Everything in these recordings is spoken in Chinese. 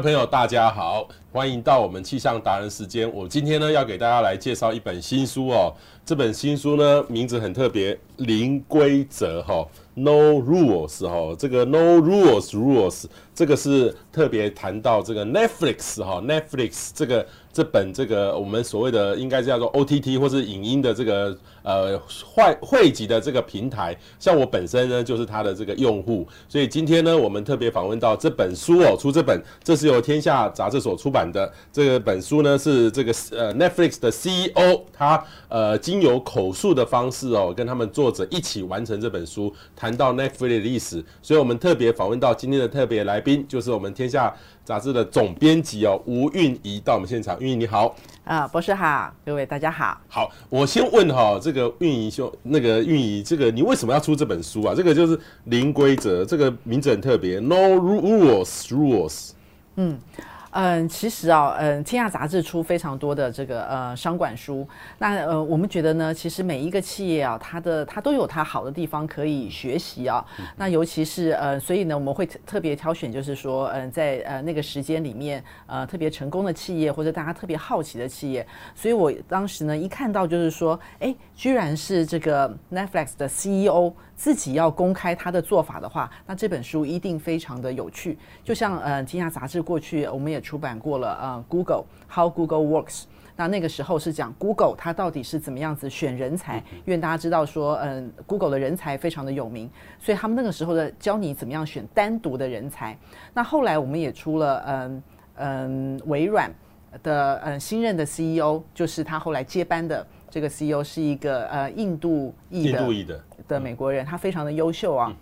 朋友，大家好，欢迎到我们气象达人时间。我今天呢要给大家来介绍一本新书哦。这本新书呢名字很特别，零规则哈，No Rules 哈。这个 No Rules Rules 这个是特别谈到这个 Netflix 哈，Netflix 这个。这本这个我们所谓的应该叫做 OTT 或是影音的这个呃汇汇集的这个平台，像我本身呢就是它的这个用户，所以今天呢我们特别访问到这本书哦，出这本，这是由天下杂志所出版的这个本书呢是这个呃 Netflix 的 CEO 他呃经由口述的方式哦跟他们作者一起完成这本书，谈到 Netflix 的历史，所以我们特别访问到今天的特别来宾就是我们天下。杂志的总编辑哦，吴韵仪到我们现场。韵仪你好，啊，博士好，各位大家好。好，我先问哈，这个韵仪兄，那个韵仪，这个你为什么要出这本书啊？这个就是零规则，这个名字很特别，No Rules Rules。嗯。嗯，其实啊，嗯，天下杂志出非常多的这个呃商管书，那呃，我们觉得呢，其实每一个企业啊，它的它都有它好的地方可以学习啊。那尤其是呃，所以呢，我们会特别挑选，就是说，嗯、呃，在呃那个时间里面，呃，特别成功的企业或者大家特别好奇的企业。所以我当时呢，一看到就是说，哎，居然是这个 Netflix 的 CEO。自己要公开他的做法的话，那这本书一定非常的有趣。就像呃，天下杂志过去我们也出版过了呃，Google How Google Works。那那个时候是讲 Google 它到底是怎么样子选人才，因为大家知道说，嗯，Google 的人才非常的有名，所以他们那个时候的教你怎么样选单独的人才。那后来我们也出了嗯嗯微软的嗯新任的 CEO，就是他后来接班的。这个 CEO 是一个呃印度裔的印度的的美国人，他非常的优秀啊。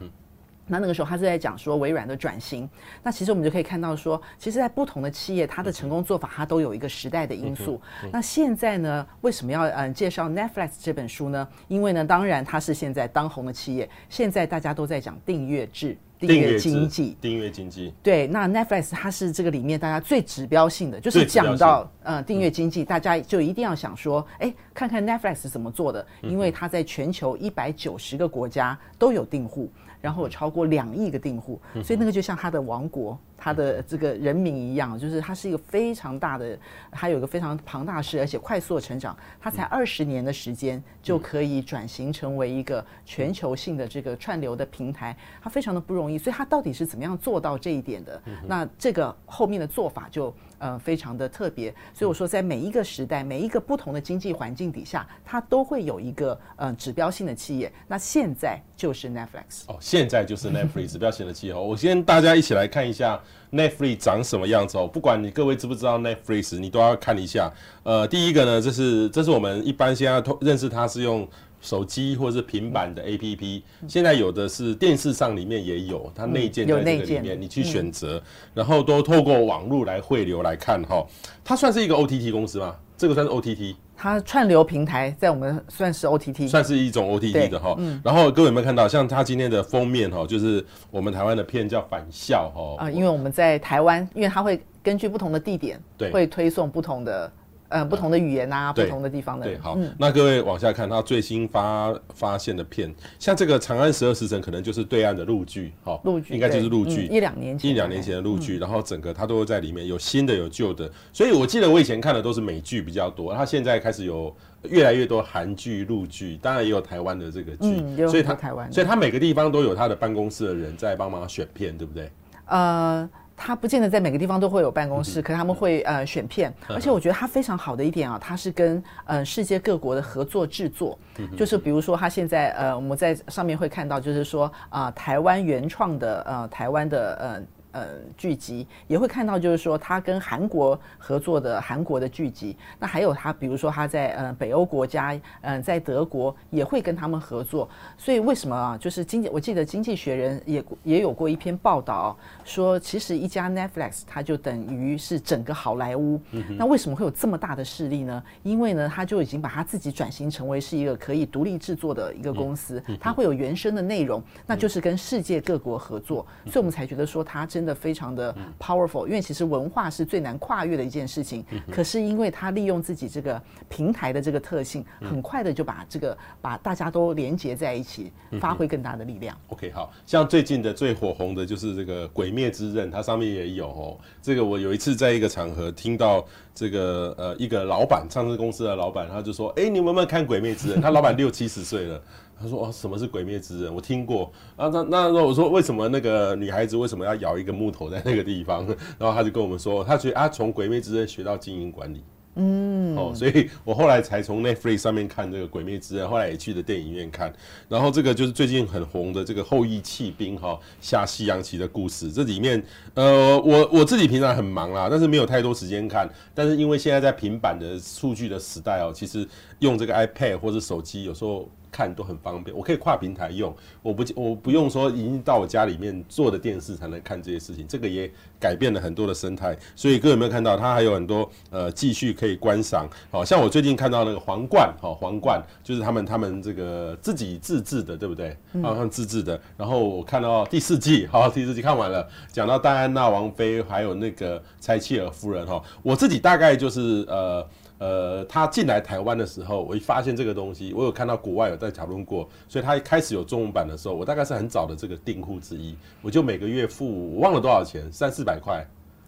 那那个时候他是在讲说微软的转型。那其实我们就可以看到说，其实，在不同的企业，它的成功做法，它都有一个时代的因素。嗯、那现在呢，为什么要嗯介绍 Netflix 这本书呢？因为呢，当然它是现在当红的企业，现在大家都在讲订阅制。订阅经济，订阅经济，对，那 Netflix 它是这个里面大家最指标性的，就是讲到呃订阅经济，大家就一定要想说，哎，看看 Netflix 怎么做的，因为它在全球一百九十个国家都有订户。然后有超过两亿个订户，所以那个就像他的王国，他的这个人民一样，就是他是一个非常大的，他有一个非常庞大的势，而且快速的成长。他才二十年的时间就可以转型成为一个全球性的这个串流的平台，他非常的不容易。所以他到底是怎么样做到这一点的？那这个后面的做法就。呃，非常的特别，所以我说，在每一个时代，每一个不同的经济环境底下，它都会有一个呃指标性的企业。那现在就是 Netflix 哦，现在就是 Netflix 指标性的企业。我先大家一起来看一下 Netflix 长什么样子哦。不管你各位知不知道 Netflix，你都要看一下。呃，第一个呢，这是这是我们一般现在认识它是用。手机或者是平板的 APP，现在有的是电视上里面也有，它内建在这个里面，你去选择，然后都透过网络来汇流来看哈。它算是一个 OTT 公司吗？这个算是 OTT？它串流平台在我们算是 OTT，算是一种 OTT 的哈。嗯然后各位有没有看到，像它今天的封面哈，就是我们台湾的片叫《返校》哈。啊，因为我们在台湾，因为它会根据不同的地点，对，会推送不同的。呃，不同的语言啊，不同的地方的。对，好，那各位往下看，他最新发发现的片，像这个《长安十二时辰》，可能就是对岸的陆剧，哈，陆剧应该就是陆剧，一两年前，一两年前的陆剧，然后整个它都会在里面有新的有旧的，所以我记得我以前看的都是美剧比较多，它现在开始有越来越多韩剧、陆剧，当然也有台湾的这个剧，所以他台湾，所以它每个地方都有他的办公室的人在帮忙选片，对不对？呃。他不见得在每个地方都会有办公室，可是他们会呃选片，而且我觉得他非常好的一点啊，他是跟呃世界各国的合作制作，就是比如说他现在呃我们在上面会看到，就是说啊台湾原创的呃台湾的呃。呃，剧集也会看到，就是说他跟韩国合作的韩国的剧集，那还有他，比如说他在呃北欧国家，嗯、呃，在德国也会跟他们合作。所以为什么啊？就是经济，我记得《经济学人》也也有过一篇报道，说其实一家 Netflix 它就等于是整个好莱坞。那为什么会有这么大的势力呢？因为呢，他就已经把他自己转型成为是一个可以独立制作的一个公司，它会有原生的内容，那就是跟世界各国合作。所以我们才觉得说他真。的非常的 powerful，因为其实文化是最难跨越的一件事情。可是因为他利用自己这个平台的这个特性，很快的就把这个把大家都连接在一起，发挥更大的力量。OK，好像最近的最火红的就是这个《鬼灭之刃》，它上面也有哦。这个我有一次在一个场合听到这个呃一个老板，上市公司的老板，他就说：“哎，你们有没有看《鬼灭之刃》？”他老板六七十岁了。他说：“哦，什么是鬼灭之刃？我听过啊。那那那我说，为什么那个女孩子为什么要咬一个木头在那个地方？然后他就跟我们说，他觉得啊，从鬼灭之刃学到经营管理。嗯，哦，所以我后来才从 Netflix 上面看这个鬼灭之刃，后来也去了电影院看。然后这个就是最近很红的这个后羿弃兵哈下西洋棋的故事。这里面，呃，我我自己平常很忙啦，但是没有太多时间看。但是因为现在在平板的数据的时代哦，其实用这个 iPad 或者手机有时候。看都很方便，我可以跨平台用，我不我不用说已经到我家里面做的电视才能看这些事情，这个也改变了很多的生态。所以各位有没有看到，它还有很多呃继续可以观赏。好像我最近看到那个皇冠，好皇冠就是他们他们这个自己自制的，对不对？好像自制的。然后我看到第四季，好第四季看完了，讲到戴安娜王妃还有那个柴契尔夫人哈，我自己大概就是呃。呃，他进来台湾的时候，我一发现这个东西，我有看到国外有在讨论过，所以他一开始有中文版的时候，我大概是很早的这个订户之一，我就每个月付，我忘了多少钱，三四百块，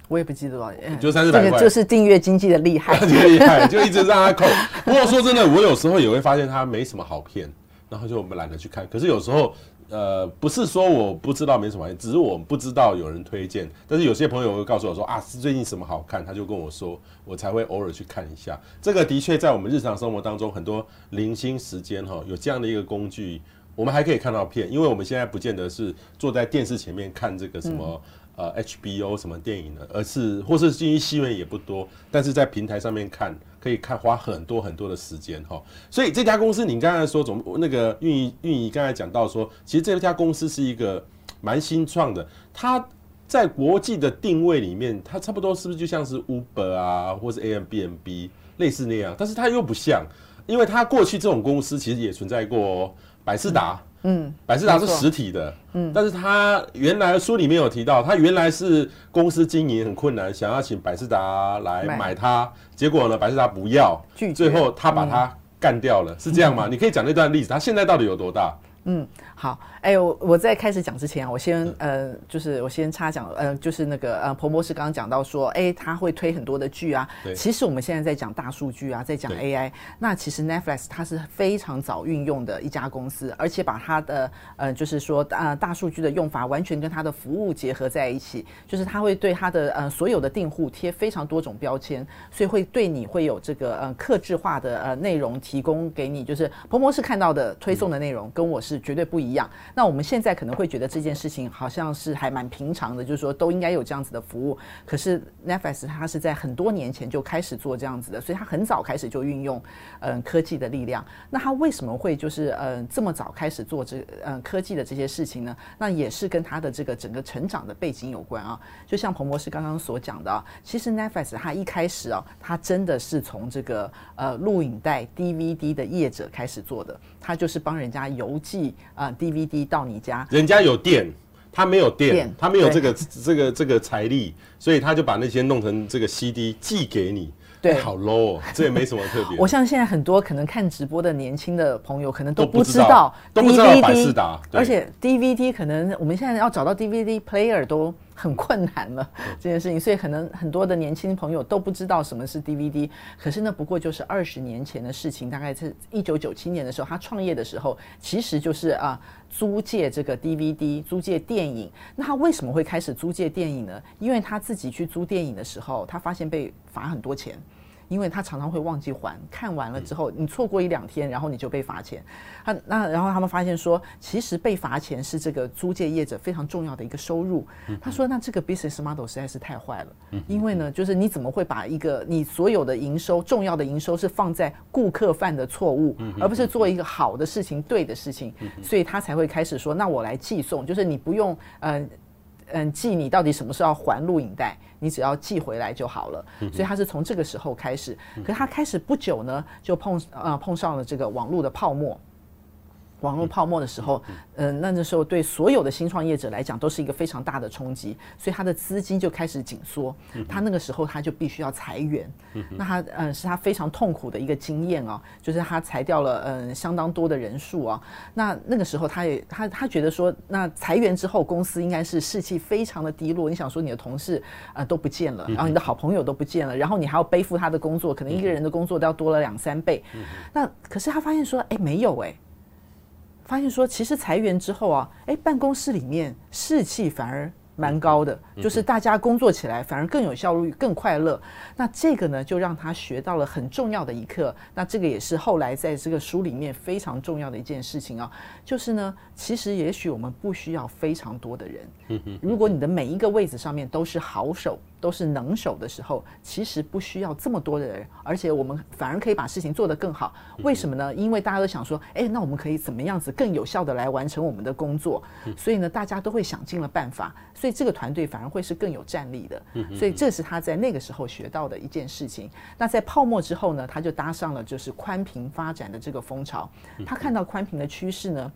我也不记得多少钱，就三四百块，这个就是订阅经济的厉害，厉害，就一直让他扣。不过说真的，我有时候也会发现他没什么好骗，然后就我们懒得去看。可是有时候。呃，不是说我不知道没什么，只是我不知道有人推荐。但是有些朋友会告诉我说啊，是最近什么好看，他就跟我说，我才会偶尔去看一下。这个的确在我们日常生活当中，很多零星时间哈，有这样的一个工具，我们还可以看到片，因为我们现在不见得是坐在电视前面看这个什么。嗯呃，HBO 什么电影的？而是或是进于戏院也不多，但是在平台上面看可以看花很多很多的时间哈。所以这家公司，你刚才说总那个运营运营刚才讲到说，其实这家公司是一个蛮新创的，它在国际的定位里面，它差不多是不是就像是 Uber 啊，或是 Airbnb 类似那样？但是它又不像，因为它过去这种公司其实也存在过，百视达。嗯，百事达是实体的，嗯，但是他原来书里面有提到，他原来是公司经营很困难，想要请百事达来买。它，结果呢，百事达不要，最后他把它干掉了，是这样吗？你可以讲那段例子，他现在到底有多大？嗯，好，哎、欸，我我在开始讲之前啊，我先呃，就是我先插讲，呃，就是那个呃，彭博士刚刚讲到说，哎、欸，他会推很多的剧啊。对。其实我们现在在讲大数据啊，在讲 AI，那其实 Netflix 它是非常早运用的一家公司，而且把它的呃，就是说呃大数据的用法完全跟它的服务结合在一起，就是它会对它的呃所有的订户贴非常多种标签，所以会对你会有这个呃克制化的呃内容提供给你，就是彭博士看到的推送的内容跟我是。绝对不一一样。那我们现在可能会觉得这件事情好像是还蛮平常的，就是说都应该有这样子的服务。可是 Netflix 它是在很多年前就开始做这样子的，所以它很早开始就运用嗯科技的力量。那它为什么会就是嗯这么早开始做这嗯科技的这些事情呢？那也是跟它的这个整个成长的背景有关啊。就像彭博士刚刚所讲的啊，其实 Netflix 它一开始啊，它真的是从这个呃录影带 DVD 的业者开始做的，它就是帮人家邮寄。啊，DVD 到你家，人家有电，他没有电，他没有这个这个这个财力，所以他就把那些弄成这个 CD 寄给你。对，好 low 哦，这也没什么特别。我像现在很多可能看直播的年轻的朋友，可能都不知道 DVD，而且 DVD 可能我们现在要找到 DVD player 都很困难了这件事情，所以可能很多的年轻朋友都不知道什么是 DVD。可是那不过就是二十年前的事情，大概是一九九七年的时候，他创业的时候，其实就是啊租借这个 DVD，租借电影。那他为什么会开始租借电影呢？因为他自己去租电影的时候，他发现被罚很多钱。因为他常常会忘记还，看完了之后你错过一两天，然后你就被罚钱。他那然后他们发现说，其实被罚钱是这个租借业者非常重要的一个收入。他说，那这个 business model 实在是太坏了，因为呢，就是你怎么会把一个你所有的营收重要的营收是放在顾客犯的错误，而不是做一个好的事情、对的事情，所以他才会开始说，那我来寄送，就是你不用嗯。呃嗯，记你到底什么时候要还录影带，你只要寄回来就好了。所以他是从这个时候开始，可是他开始不久呢，就碰呃碰上了这个网络的泡沫。网络泡沫的时候，嗯、呃，那那时候对所有的新创业者来讲都是一个非常大的冲击，所以他的资金就开始紧缩，他那个时候他就必须要裁员，那他嗯、呃、是他非常痛苦的一个经验啊，就是他裁掉了嗯、呃、相当多的人数啊，那那个时候他也他他觉得说，那裁员之后公司应该是士气非常的低落，你想说你的同事呃都不见了，然后你的好朋友都不见了，然后你还要背负他的工作，可能一个人的工作都要多了两三倍，那可是他发现说，哎没有哎。发现说，其实裁员之后啊，诶，办公室里面士气反而蛮高的，就是大家工作起来反而更有效率、更快乐。那这个呢，就让他学到了很重要的一课。那这个也是后来在这个书里面非常重要的一件事情啊，就是呢，其实也许我们不需要非常多的人。如果你的每一个位置上面都是好手。都是能手的时候，其实不需要这么多的人，而且我们反而可以把事情做得更好。为什么呢？因为大家都想说，哎，那我们可以怎么样子更有效的来完成我们的工作？所以呢，大家都会想尽了办法，所以这个团队反而会是更有战力的。所以这是他在那个时候学到的一件事情。那在泡沫之后呢，他就搭上了就是宽频发展的这个风潮。他看到宽频的趋势呢。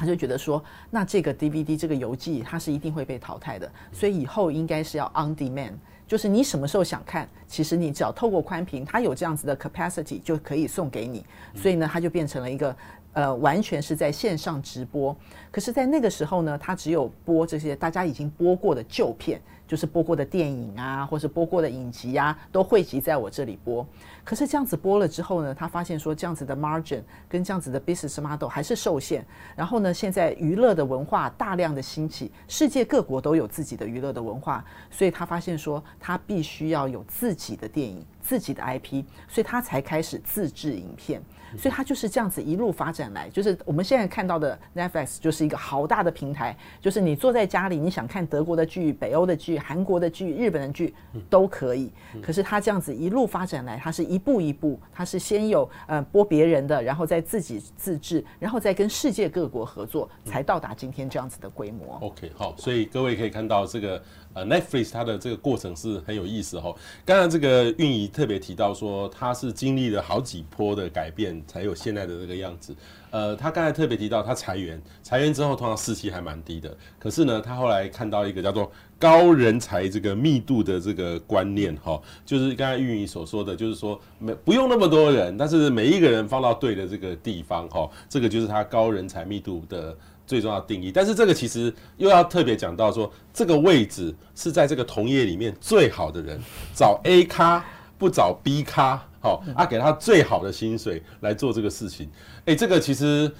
他就觉得说，那这个 DVD 这个游记它是一定会被淘汰的，所以以后应该是要 on demand，就是你什么时候想看，其实你只要透过宽屏，它有这样子的 capacity 就可以送给你，所以呢，它就变成了一个呃完全是在线上直播。可是，在那个时候呢，它只有播这些大家已经播过的旧片。就是播过的电影啊，或是播过的影集啊，都汇集在我这里播。可是这样子播了之后呢，他发现说这样子的 margin 跟这样子的 business model 还是受限。然后呢，现在娱乐的文化大量的兴起，世界各国都有自己的娱乐的文化，所以他发现说他必须要有自己的电影、自己的 IP，所以他才开始自制影片。所以它就是这样子一路发展来，就是我们现在看到的 Netflix 就是一个好大的平台，就是你坐在家里，你想看德国的剧、北欧的剧、韩国的剧、日本的剧都可以。可是它这样子一路发展来，它是一步一步，它是先有呃播别人的，然后再自己自制，然后再跟世界各国合作，才到达今天这样子的规模。OK，好，所以各位可以看到这个。呃，Netflix 它的这个过程是很有意思哈。刚刚这个运仪特别提到说，它是经历了好几波的改变，才有现在的这个样子。呃，他刚才特别提到他裁员，裁员之后通常士气还蛮低的。可是呢，他后来看到一个叫做高人才这个密度的这个观念哈，就是刚才韵仪所说的，就是说没不用那么多人，但是每一个人放到对的这个地方哈，这个就是他高人才密度的。最重要的定义，但是这个其实又要特别讲到说，这个位置是在这个同业里面最好的人，找 A 咖不找 B 咖，好啊，给他最好的薪水来做这个事情。诶，这个其实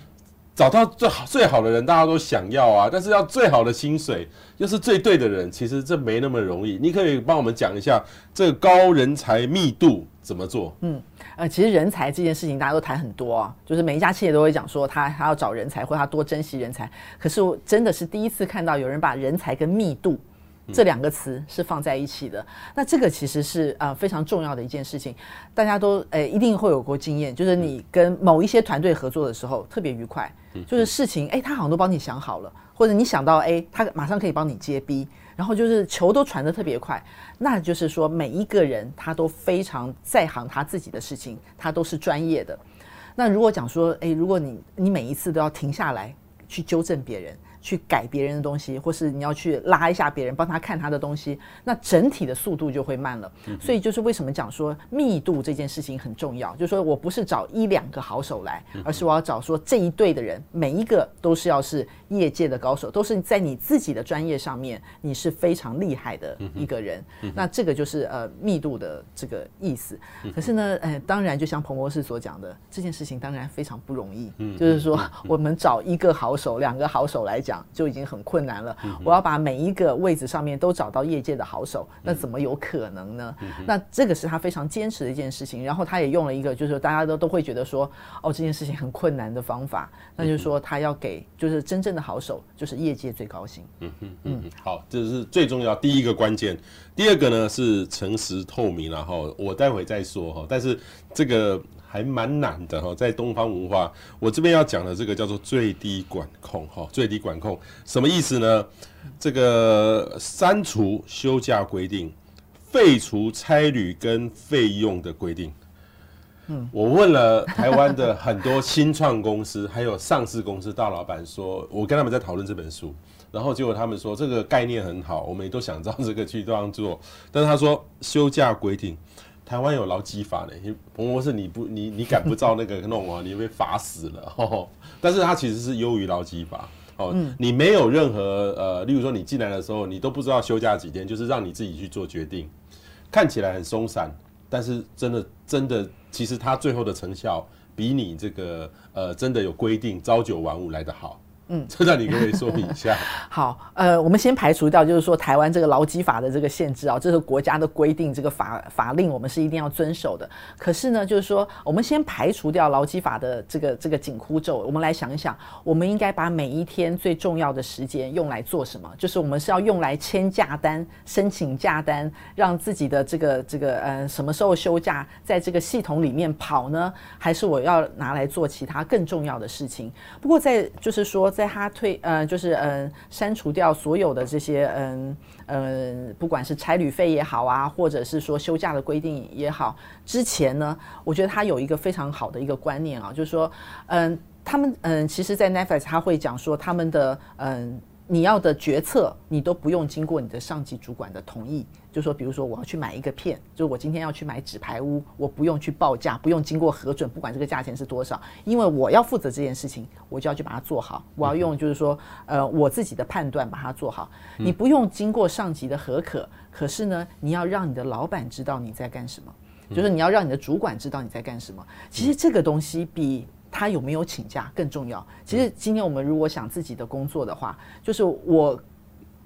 找到最好最好的人，大家都想要啊，但是要最好的薪水又是最对的人，其实这没那么容易。你可以帮我们讲一下这个高人才密度怎么做？嗯。呃，其实人才这件事情大家都谈很多啊，就是每一家企业都会讲说他他要找人才，或他多珍惜人才。可是我真的是第一次看到有人把人才跟密度这两个词是放在一起的。那这个其实是呃非常重要的一件事情，大家都诶一定会有过经验，就是你跟某一些团队合作的时候特别愉快，就是事情诶他好像都帮你想好了，或者你想到 A，他马上可以帮你接 B。然后就是球都传得特别快，那就是说每一个人他都非常在行他自己的事情，他都是专业的。那如果讲说，诶，如果你你每一次都要停下来去纠正别人。去改别人的东西，或是你要去拉一下别人，帮他看他的东西，那整体的速度就会慢了。所以就是为什么讲说密度这件事情很重要，就是说我不是找一两个好手来，而是我要找说这一队的人，每一个都是要是业界的高手，都是在你自己的专业上面你是非常厉害的一个人。那这个就是呃密度的这个意思。可是呢，呃，当然就像彭博士所讲的，这件事情当然非常不容易。就是说我们找一个好手、两个好手来讲。讲就已经很困难了。我要把每一个位置上面都找到业界的好手，那怎么有可能呢？那这个是他非常坚持的一件事情。然后他也用了一个，就是大家都都会觉得说，哦，这件事情很困难的方法，那就是说他要给就是真正的好手，就是业界最高兴。嗯嗯嗯，好，这是最重要第一个关键。第二个呢是诚实透明，然后我待会再说哈。但是这个。还蛮难的哈，在东方文化，我这边要讲的这个叫做最低管控哈，最低管控什么意思呢？这个删除休假规定，废除差旅跟费用的规定。嗯，我问了台湾的很多新创公司，还有上市公司大老板，说我跟他们在讨论这本书，然后结果他们说这个概念很好，我们也都想照这个去这样做，但是他说休假规定。台湾有劳基法呢，彭博士你不你你敢不照那个弄啊？你被罚死了。哦。但是它其实是优于劳基法哦，嗯、你没有任何呃，例如说你进来的时候，你都不知道休假几天，就是让你自己去做决定，看起来很松散，但是真的真的，其实它最后的成效比你这个呃真的有规定朝九晚五来得好。嗯，这让你可以说明一下。好，呃，我们先排除掉，就是说台湾这个劳基法的这个限制啊，这是国家的规定，这个法法令我们是一定要遵守的。可是呢，就是说我们先排除掉劳基法的这个这个紧箍咒，我们来想一想，我们应该把每一天最重要的时间用来做什么？就是我们是要用来签假单、申请假单，让自己的这个这个呃什么时候休假，在这个系统里面跑呢？还是我要拿来做其他更重要的事情？不过在就是说。在他退呃，就是嗯删除掉所有的这些嗯嗯，不管是差旅费也好啊，或者是说休假的规定也好，之前呢，我觉得他有一个非常好的一个观念啊，就是说嗯，他们嗯，其实，在 Netflix 他会讲说他们的嗯。你要的决策，你都不用经过你的上级主管的同意。就说，比如说我要去买一个片，就是我今天要去买纸牌屋，我不用去报价，不用经过核准，不管这个价钱是多少，因为我要负责这件事情，我就要去把它做好。我要用就是说，呃，我自己的判断把它做好。你不用经过上级的核可，可是呢，你要让你的老板知道你在干什么，就是你要让你的主管知道你在干什么。其实这个东西比。他有没有请假更重要？其实今天我们如果想自己的工作的话，就是我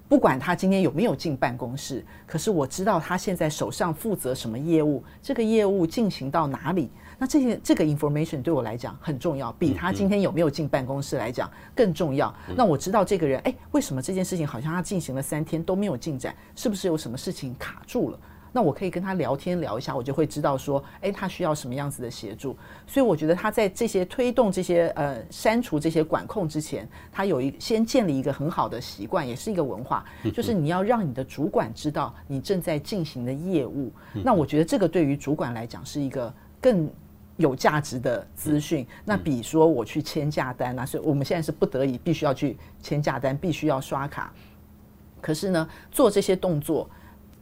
不管他今天有没有进办公室，可是我知道他现在手上负责什么业务，这个业务进行到哪里，那这些这个 information 对我来讲很重要，比他今天有没有进办公室来讲更重要。那我知道这个人，诶，为什么这件事情好像他进行了三天都没有进展？是不是有什么事情卡住了？那我可以跟他聊天聊一下，我就会知道说，哎，他需要什么样子的协助。所以我觉得他在这些推动这些呃删除这些管控之前，他有一先建立一个很好的习惯，也是一个文化，就是你要让你的主管知道你正在进行的业务。那我觉得这个对于主管来讲是一个更有价值的资讯。那比如说我去签价单啊，所以我们现在是不得已必须要去签价单，必须要刷卡。可是呢，做这些动作。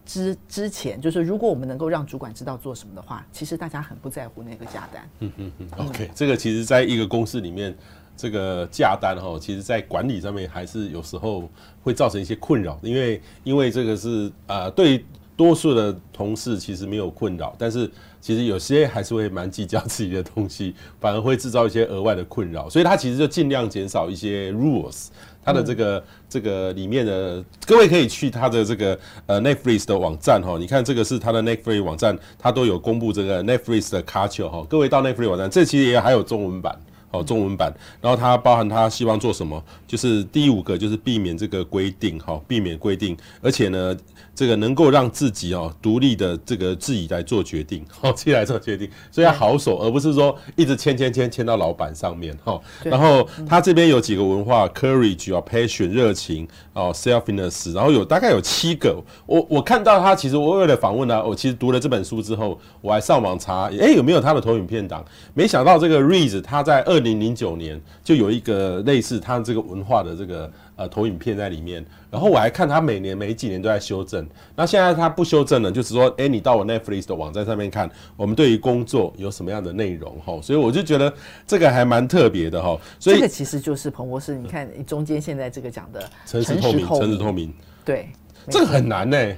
之之前，就是如果我们能够让主管知道做什么的话，其实大家很不在乎那个价单。嗯嗯嗯。OK，这个其实在一个公司里面，这个价单哈，其实在管理上面还是有时候会造成一些困扰，因为因为这个是啊、呃，对多数的同事其实没有困扰，但是其实有些还是会蛮计较自己的东西，反而会制造一些额外的困扰，所以他其实就尽量减少一些 rules。它的这个、这个里面的，各位可以去它的这个呃 Netflix 的网站哈，你看这个是它的 Netflix 网站，它都有公布这个 Netflix 的 culture 哈，各位到 Netflix 网站，这其实也还有中文版。哦，中文版，然后它包含它希望做什么，就是第五个就是避免这个规定，哈，避免规定，而且呢，这个能够让自己哦独立的这个自己来做决定，哦，自己来做决定，所以要好手，而不是说一直签签签签到老板上面，哈。然后它这边有几个文化，courage 啊，passion 热情，哦，selfness，然后有大概有七个，我我看到他其实我为了访问呢，我其实读了这本书之后，我还上网查，哎，有没有他的投影片档？没想到这个 Reese 他在二。二零零九年就有一个类似他这个文化的这个呃投影片在里面，然后我还看他每年每几年都在修正。那现在他不修正了，就是说，哎，你到我 Netflix 的网站上面看，我们对于工作有什么样的内容哈？所以我就觉得这个还蛮特别的哈。所以这个其实就是彭博士，你看中间现在这个讲的诚实透明，诚实透明，对，这个很难呢、欸。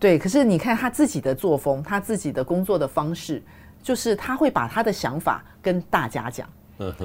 对，可是你看他自己的作风，他自己的工作的方式，就是他会把他的想法跟大家讲。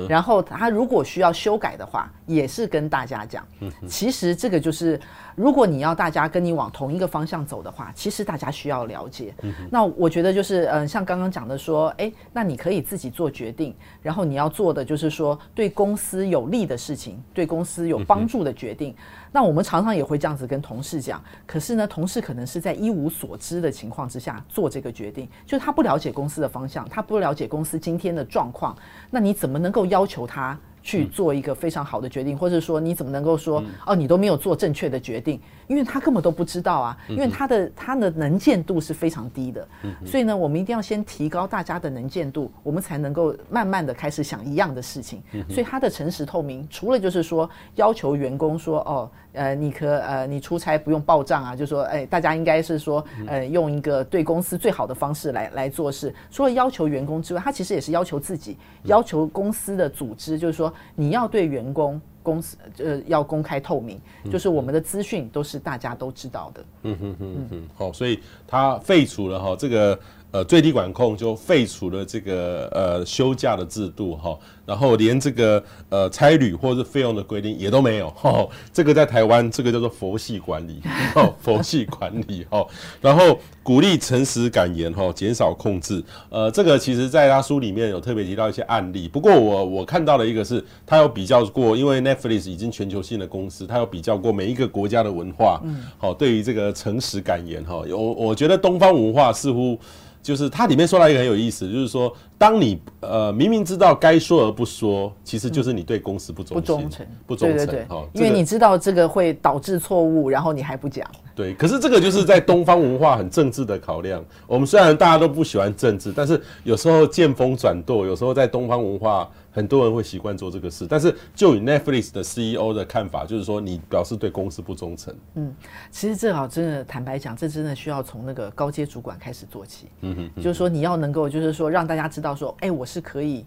然后他如果需要修改的话，也是跟大家讲。其实这个就是，如果你要大家跟你往同一个方向走的话，其实大家需要了解。那我觉得就是，嗯，像刚刚讲的说，诶，那你可以自己做决定，然后你要做的就是说，对公司有利的事情，对公司有帮助的决定。那我们常常也会这样子跟同事讲，可是呢，同事可能是在一无所知的情况之下做这个决定，就是他不了解公司的方向，他不了解公司今天的状况，那你怎么能够要求他去做一个非常好的决定，或者说你怎么能够说哦，你都没有做正确的决定？因为他根本都不知道啊，因为他的他的能见度是非常低的，所以呢，我们一定要先提高大家的能见度，我们才能够慢慢的开始想一样的事情。所以他的诚实透明，除了就是说要求员工说哦，呃，你可呃你出差不用报账啊，就说哎，大家应该是说呃用一个对公司最好的方式来来做事。除了要求员工之外，他其实也是要求自己，要求公司的组织，就是说你要对员工。公司呃要公开透明，就是我们的资讯都是大家都知道的。嗯哼哼哼，好，所以他废除了哈这个。呃，最低管控就废除了这个呃休假的制度哈，然后连这个呃差旅或者是费用的规定也都没有哈。这个在台湾这个叫做佛系管理，哦，佛系管理哈。然后鼓励诚实敢言哈，减少控制。呃，这个其实在他书里面有特别提到一些案例。不过我我看到的一个是，他有比较过，因为 Netflix 已经全球性的公司，他有比较过每一个国家的文化。嗯，好，对于这个诚实敢言哈，有我觉得东方文化似乎。就是它里面说到一个很有意思，就是说，当你呃明明知道该说而不说，其实就是你对公司不忠诚，不忠诚，不忠诚。对对对，哦，因为你知道这个会导致错误，然后你还不讲。对，可是这个就是在东方文化很政治的考量。我们虽然大家都不喜欢政治，但是有时候见风转舵，有时候在东方文化。很多人会习惯做这个事，但是就以 Netflix 的 CEO 的看法，就是说你表示对公司不忠诚。嗯，其实这好真的坦白讲，这真的需要从那个高阶主管开始做起。嗯哼，嗯就是说你要能够，就是说让大家知道说，哎，我是可以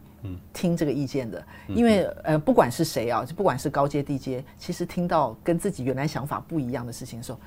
听这个意见的，因为呃，不管是谁啊，就不管是高阶低阶，其实听到跟自己原来想法不一样的事情的时候。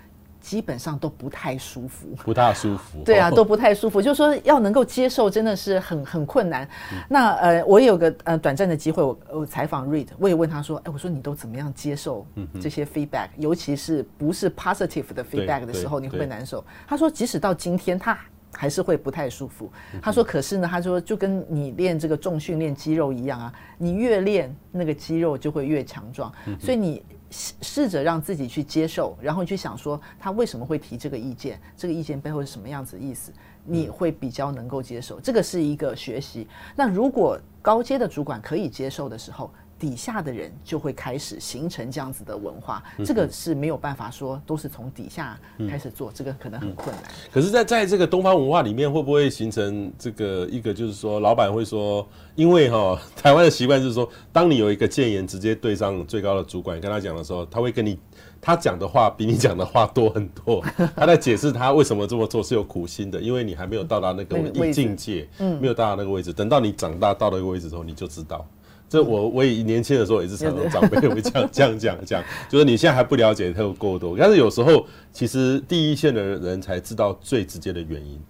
基本上都不太舒服，不太舒服。对啊，都不太舒服。就是说，要能够接受，真的是很很困难。嗯、那呃，我也有个呃短暂的机会，我我采访 Reed，我也问他说，哎，我说你都怎么样接受这些 feedback，、嗯、尤其是不是 positive 的 feedback 的时候，你会不会难受？他说，即使到今天，他还是会不太舒服。嗯、他说，可是呢，他说就跟你练这个重训练肌肉一样啊，你越练那个肌肉就会越强壮，嗯、所以你。试着让自己去接受，然后你去想说他为什么会提这个意见，这个意见背后是什么样子的意思，你会比较能够接受。这个是一个学习。那如果高阶的主管可以接受的时候，底下的人就会开始形成这样子的文化，这个是没有办法说都是从底下开始做，这个可能很困难。可是，在在这个东方文化里面，会不会形成这个一个就是说，老板会说，因为哈 台湾的习惯就是说，当你有一个谏言直接对上最高的主管跟他讲的时候，他会跟你他讲的话比你讲的话多很多，他在解释他为什么这么做是有苦心的，因为你还没有到达那个境界，嗯，没有到达那个位置，等到你长大到那个位置之后，你就知道。这我我也年轻的时候也是常常长辈会这样这样讲讲，就是你现在还不了解他有够多，但是有时候其实第一线的人才知道最直接的原因。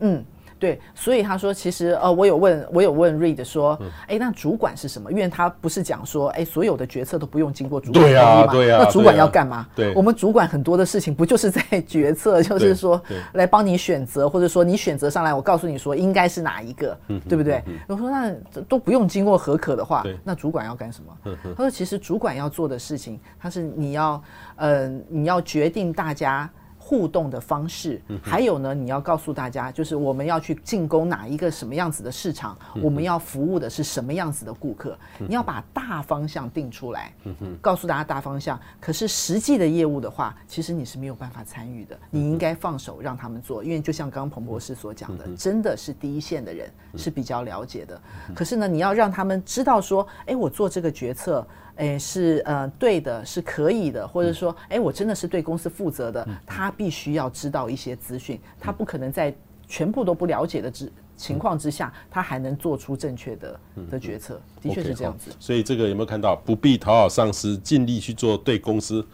嗯。对，所以他说，其实呃，我有问，我有问 Reed 说，哎，那主管是什么？因为他不是讲说，哎，所有的决策都不用经过主管同意吗？对啊，那主管要干嘛？对，我们主管很多的事情不就是在 决策，就是说来帮你选择，或者说你选择上来，我告诉你说应该是哪一个，对不对？我说那都不用经过合可的话，那主管要干什么？他说其实主管要做的事情，他是你要，呃，你要决定大家。互动的方式，还有呢，你要告诉大家，就是我们要去进攻哪一个什么样子的市场，我们要服务的是什么样子的顾客，你要把大方向定出来，告诉大家大方向。可是实际的业务的话，其实你是没有办法参与的，你应该放手让他们做，因为就像刚刚彭博士所讲的，真的是第一线的人是比较了解的。可是呢，你要让他们知道说，哎，我做这个决策。诶，是呃对的，是可以的，或者说，诶，我真的是对公司负责的。他必须要知道一些资讯，他不可能在全部都不了解的之情况之下，他还能做出正确的的决策。的确是这样子。所以这个有没有看到？不必讨好上司，尽力去做对公司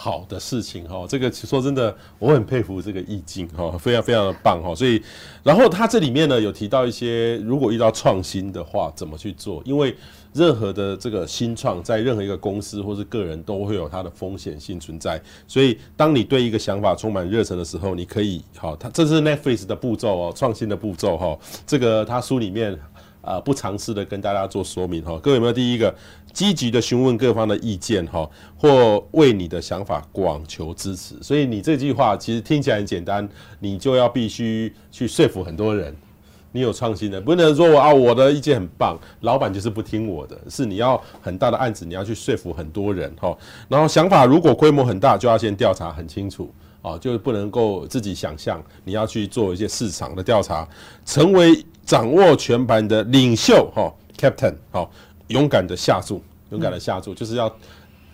好的事情哈。这个说真的，我很佩服这个意境哈，非常非常的棒哈。所以，然后他这里面呢有提到一些，如果遇到创新的话，怎么去做？因为任何的这个新创，在任何一个公司或是个人都会有它的风险性存在。所以，当你对一个想法充满热忱的时候，你可以好，它这是 Netflix 的步骤哦，创新的步骤哈。这个他书里面啊不尝试的跟大家做说明哈。各位有没有第一个积极的询问各方的意见哈，或为你的想法广求支持？所以你这句话其实听起来很简单，你就要必须去说服很多人。你有创新的，不能说我啊我的意见很棒，老板就是不听我的，是你要很大的案子，你要去说服很多人哈。然后想法如果规模很大，就要先调查很清楚啊，就是不能够自己想象，你要去做一些市场的调查，成为掌握全盘的领袖哈，Captain 好，勇敢的下注，勇敢的下注，就是要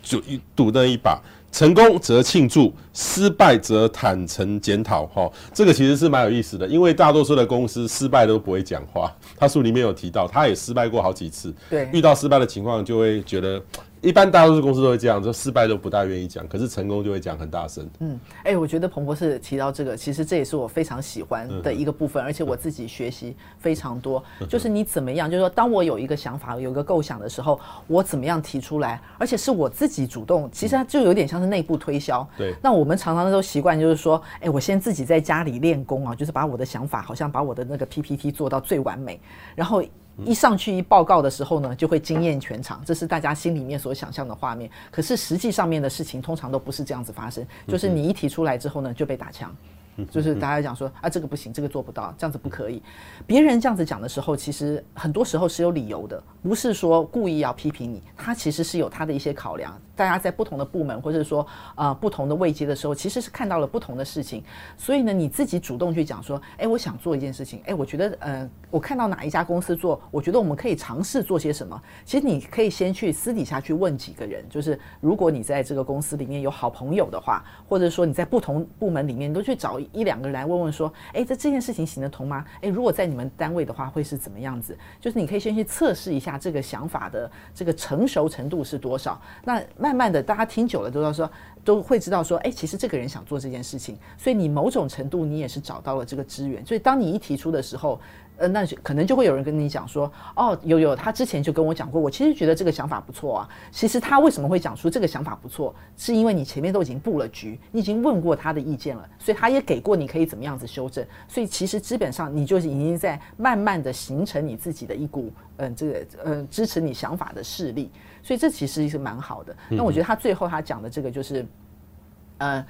赌一赌那一把。成功则庆祝，失败则坦诚检讨。哈，这个其实是蛮有意思的，因为大多数的公司失败都不会讲话。他书里面有提到，他也失败过好几次。对，遇到失败的情况就会觉得。一般大多数公司都会这样，就失败都不大愿意讲，可是成功就会讲很大声。嗯，哎、欸，我觉得彭博士提到这个，其实这也是我非常喜欢的一个部分，而且我自己学习非常多。就是你怎么样，就是说，当我有一个想法、有一个构想的时候，我怎么样提出来，而且是我自己主动，其实它就有点像是内部推销。对。那我们常常都习惯就是说，哎、欸，我先自己在家里练功啊，就是把我的想法，好像把我的那个 PPT 做到最完美，然后。一上去一报告的时候呢，就会惊艳全场，这是大家心里面所想象的画面。可是实际上面的事情通常都不是这样子发生，就是你一提出来之后呢，就被打枪。就是大家讲说啊，这个不行，这个做不到，这样子不可以。别人这样子讲的时候，其实很多时候是有理由的，不是说故意要批评你，他其实是有他的一些考量。大家在不同的部门或者说呃不同的位阶的时候，其实是看到了不同的事情。所以呢，你自己主动去讲说，哎，我想做一件事情，哎，我觉得呃，我看到哪一家公司做，我觉得我们可以尝试做些什么。其实你可以先去私底下去问几个人，就是如果你在这个公司里面有好朋友的话，或者说你在不同部门里面都去找。一两个人来问问说，哎，这这件事情行得通吗？哎，如果在你们单位的话，会是怎么样子？就是你可以先去测试一下这个想法的这个成熟程度是多少。那慢慢的，大家听久了都要说，都会知道说，哎，其实这个人想做这件事情，所以你某种程度你也是找到了这个资源。所以当你一提出的时候。呃，那就可能就会有人跟你讲说，哦，有有，他之前就跟我讲过，我其实觉得这个想法不错啊。其实他为什么会讲出这个想法不错，是因为你前面都已经布了局，你已经问过他的意见了，所以他也给过你可以怎么样子修正。所以其实基本上你就是已经在慢慢的形成你自己的一股，嗯、呃，这个嗯、呃、支持你想法的势力。所以这其实是蛮好的。那我觉得他最后他讲的这个就是，嗯、呃、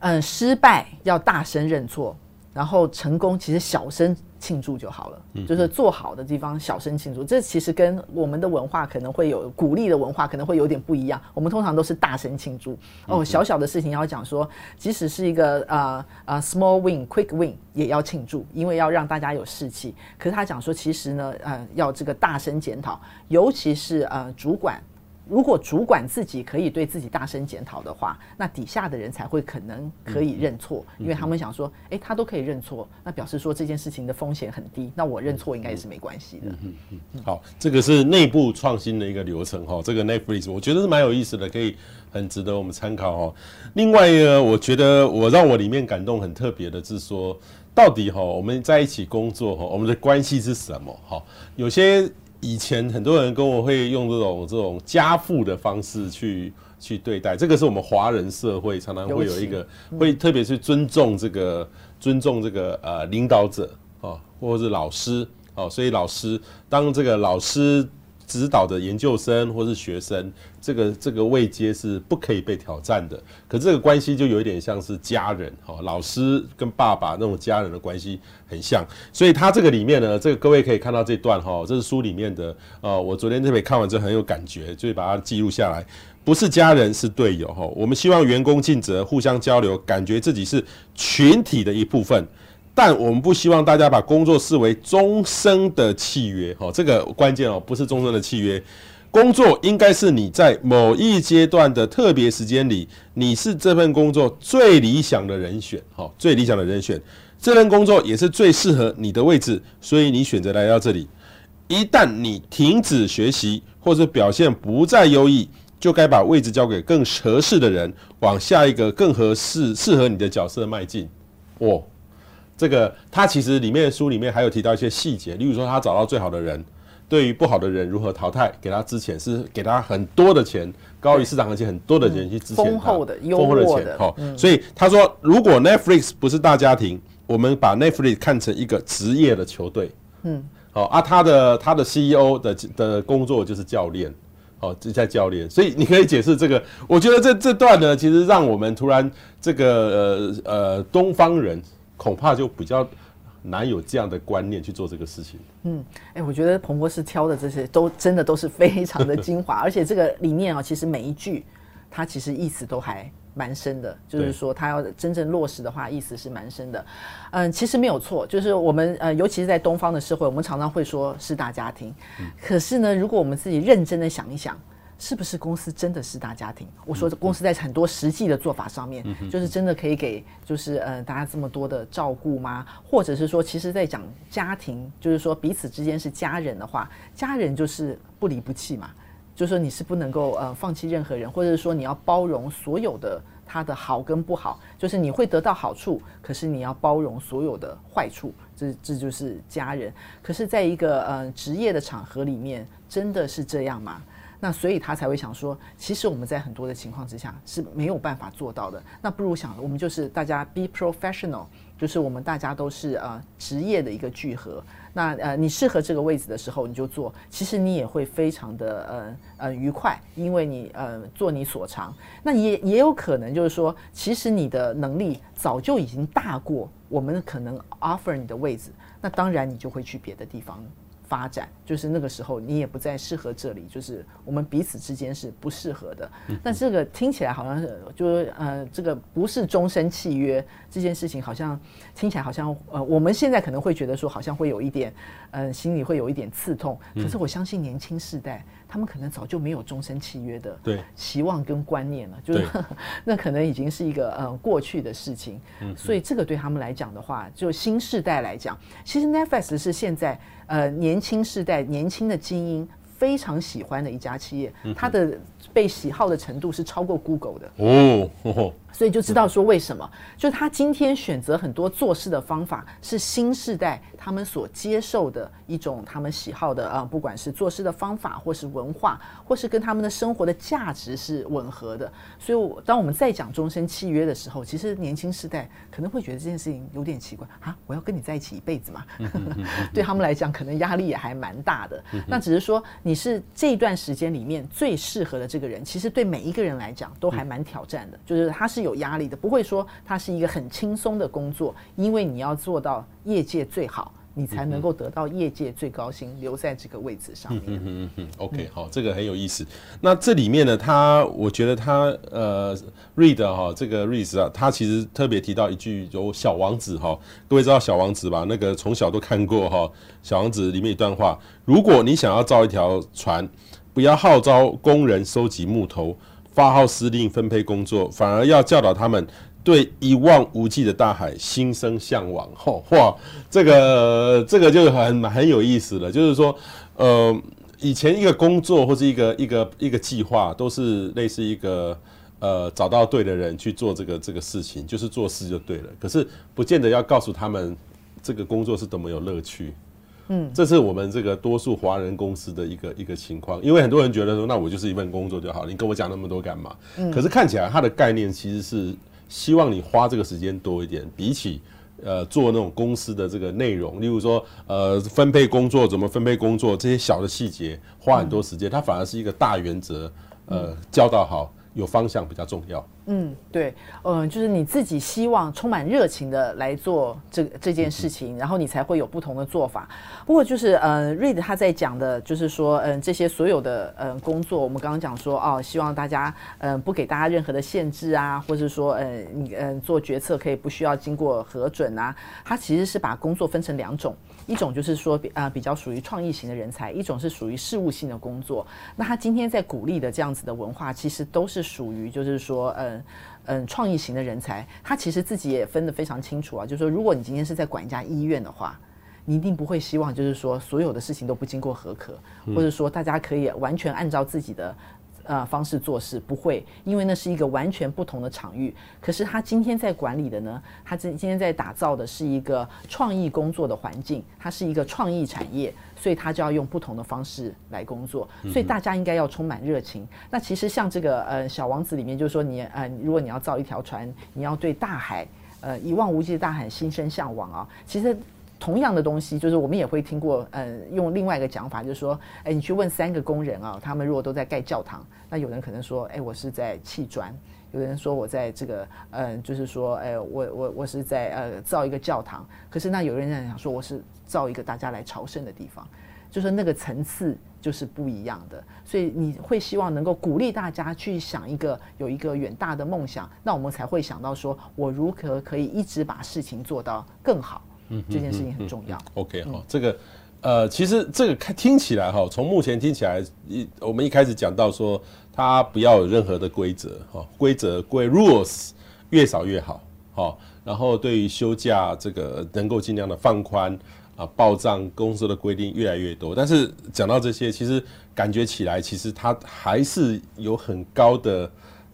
嗯、呃，失败要大声认错。然后成功其实小声庆祝就好了，就是做好的地方小声庆祝。这其实跟我们的文化可能会有鼓励的文化可能会有点不一样。我们通常都是大声庆祝哦，小小的事情要讲说，即使是一个呃呃 small win quick win 也要庆祝，因为要让大家有士气。可是他讲说，其实呢，呃，要这个大声检讨，尤其是呃主管。如果主管自己可以对自己大声检讨的话，那底下的人才会可能可以认错，因为他们想说，诶，他都可以认错，那表示说这件事情的风险很低，那我认错应该也是没关系的。嗯嗯。好，这个是内部创新的一个流程哈，这个 Netflix 我觉得是蛮有意思的，可以很值得我们参考哈。另外一个，我觉得我让我里面感动很特别的是说，到底哈我们在一起工作哈，我们的关系是什么哈？有些。以前很多人跟我会用这种这种家父的方式去去对待，这个是我们华人社会常常会有一个会特别去尊重这个尊重这个呃领导者啊，或者是老师哦，所以老师当这个老师。指导的研究生或是学生，这个这个位阶是不可以被挑战的。可这个关系就有一点像是家人哈，老师跟爸爸那种家人的关系很像。所以他这个里面呢，这个各位可以看到这段哈，这是书里面的。呃，我昨天特别看完之后很有感觉，就把它记录下来。不是家人，是队友哈。我们希望员工尽责，互相交流，感觉自己是群体的一部分。但我们不希望大家把工作视为终生的契约，好，这个关键哦，不是终生的契约。工作应该是你在某一阶段的特别时间里，你是这份工作最理想的人选，好，最理想的人选。这份工作也是最适合你的位置，所以你选择来到这里。一旦你停止学习或者表现不再优异，就该把位置交给更合适的人，往下一个更合适、适合你的角色迈进。哦。这个他其实里面的书里面还有提到一些细节，例如说他找到最好的人，对于不好的人如何淘汰，给他之前是给他很多的钱，高于市场行情很多的钱去资遣他，丰厚的、丰厚的钱。好，所以他说，如果 Netflix 不是大家庭，我们把 Netflix 看成一个职业的球队。嗯，好啊，他的他的 CEO 的的工作就是教练，好，就在教练，所以你可以解释这个。我觉得这这段呢，其实让我们突然这个呃呃东方人。恐怕就比较难有这样的观念去做这个事情？嗯，哎、我觉得彭博士挑的这些都真的都是非常的精华，而且这个理念啊，其实每一句它其实意思都还蛮深的，就是说它要真正落实的话，意思是蛮深的。嗯，其实没有错，就是我们呃，尤其是在东方的社会，我们常常会说是大家庭，可是呢，如果我们自己认真的想一想。是不是公司真的是大家庭？我说公司在很多实际的做法上面，就是真的可以给就是呃大家这么多的照顾吗？或者是说，其实在讲家庭，就是说彼此之间是家人的话，家人就是不离不弃嘛。就是说你是不能够呃放弃任何人，或者是说你要包容所有的他的好跟不好，就是你会得到好处，可是你要包容所有的坏处，这这就是家人。可是在一个呃职业的场合里面，真的是这样吗？那所以他才会想说，其实我们在很多的情况之下是没有办法做到的。那不如想，我们就是大家 be professional，就是我们大家都是呃职业的一个聚合。那呃你适合这个位置的时候你就做，其实你也会非常的呃呃愉快，因为你呃做你所长。那也也有可能就是说，其实你的能力早就已经大过我们可能 offer 你的位置，那当然你就会去别的地方。发展就是那个时候，你也不再适合这里，就是我们彼此之间是不适合的。那这个听起来好像是，就是呃，这个不是终身契约这件事情，好像听起来好像呃，我们现在可能会觉得说，好像会有一点，呃，心里会有一点刺痛。可是我相信年轻世代，他们可能早就没有终身契约的对期望跟观念了，就是 那可能已经是一个呃过去的事情。所以这个对他们来讲的话，就新世代来讲，其实 Netflix 是现在。呃，年轻世代、年轻的精英非常喜欢的一家企业，它的被喜好的程度是超过 Google 的哦。所以就知道说为什么，就他今天选择很多做事的方法是新时代他们所接受的一种他们喜好的啊，不管是做事的方法，或是文化，或是跟他们的生活的价值是吻合的。所以，当我们在讲终身契约的时候，其实年轻世代可能会觉得这件事情有点奇怪啊，我要跟你在一起一辈子嘛？对他们来讲，可能压力也还蛮大的。那只是说你是这段时间里面最适合的这个人，其实对每一个人来讲都还蛮挑战的，就是他是。是有压力的，不会说它是一个很轻松的工作，因为你要做到业界最好，你才能够得到业界最高薪，留在这个位置上面。嗯嗯嗯 OK，好，这个很有意思。那这里面呢，他我觉得他呃，read 哈，这个 Reed 啊，他其实特别提到一句，有小王子哈，各位知道小王子吧？那个从小都看过哈，小王子里面一段话：如果你想要造一条船，不要号召工人收集木头。发号施令分配工作，反而要教导他们对一望无际的大海心生向往。吼，哇，这个这个就很很有意思了。就是说，呃，以前一个工作或是一个一个一个计划，都是类似一个呃找到对的人去做这个这个事情，就是做事就对了。可是不见得要告诉他们这个工作是多么有乐趣。嗯，这是我们这个多数华人公司的一个一个情况，因为很多人觉得说，那我就是一份工作就好，你跟我讲那么多干嘛？嗯，可是看起来它的概念其实是希望你花这个时间多一点，比起呃做那种公司的这个内容，例如说呃分配工作怎么分配工作这些小的细节，花很多时间，它反而是一个大原则，呃教导好。有方向比较重要。嗯，对，嗯，就是你自己希望充满热情的来做这这件事情，然后你才会有不同的做法。不过就是，呃，Reed 他在讲的，就是说，嗯，这些所有的，嗯，工作，我们刚刚讲说，哦，希望大家，嗯，不给大家任何的限制啊，或者说，嗯，你，嗯，做决策可以不需要经过核准啊。他其实是把工作分成两种。一种就是说，比啊比较属于创意型的人才，一种是属于事务性的工作。那他今天在鼓励的这样子的文化，其实都是属于就是说，嗯嗯，创意型的人才。他其实自己也分得非常清楚啊，就是说，如果你今天是在管一家医院的话，你一定不会希望就是说所有的事情都不经过合可，或者说大家可以完全按照自己的。呃，方式做事不会，因为那是一个完全不同的场域。可是他今天在管理的呢，他今今天在打造的是一个创意工作的环境，它是一个创意产业，所以他就要用不同的方式来工作。所以大家应该要充满热情。那其实像这个呃小王子里面，就是说你呃，如果你要造一条船，你要对大海呃一望无际的大海心生向往啊。其实同样的东西，就是我们也会听过，嗯、呃，用另外一个讲法，就是说，哎，你去问三个工人啊，他们如果都在盖教堂，那有人可能说，哎，我是在砌砖；有人说我在这个，嗯、呃，就是说，哎，我我我是在呃造一个教堂。可是那有人在想说，我是造一个大家来朝圣的地方，就是那个层次就是不一样的。所以你会希望能够鼓励大家去想一个有一个远大的梦想，那我们才会想到说我如何可以一直把事情做到更好。嗯，这件事情很重要。OK 哈，这个呃，其实这个看听起来哈，从目前听起来一我们一开始讲到说，它不要有任何的规则哈，规则规 rules 越少越好哈。然后对于休假这个能够尽量的放宽啊，报账公司的规定越来越多。但是讲到这些，其实感觉起来，其实它还是有很高的。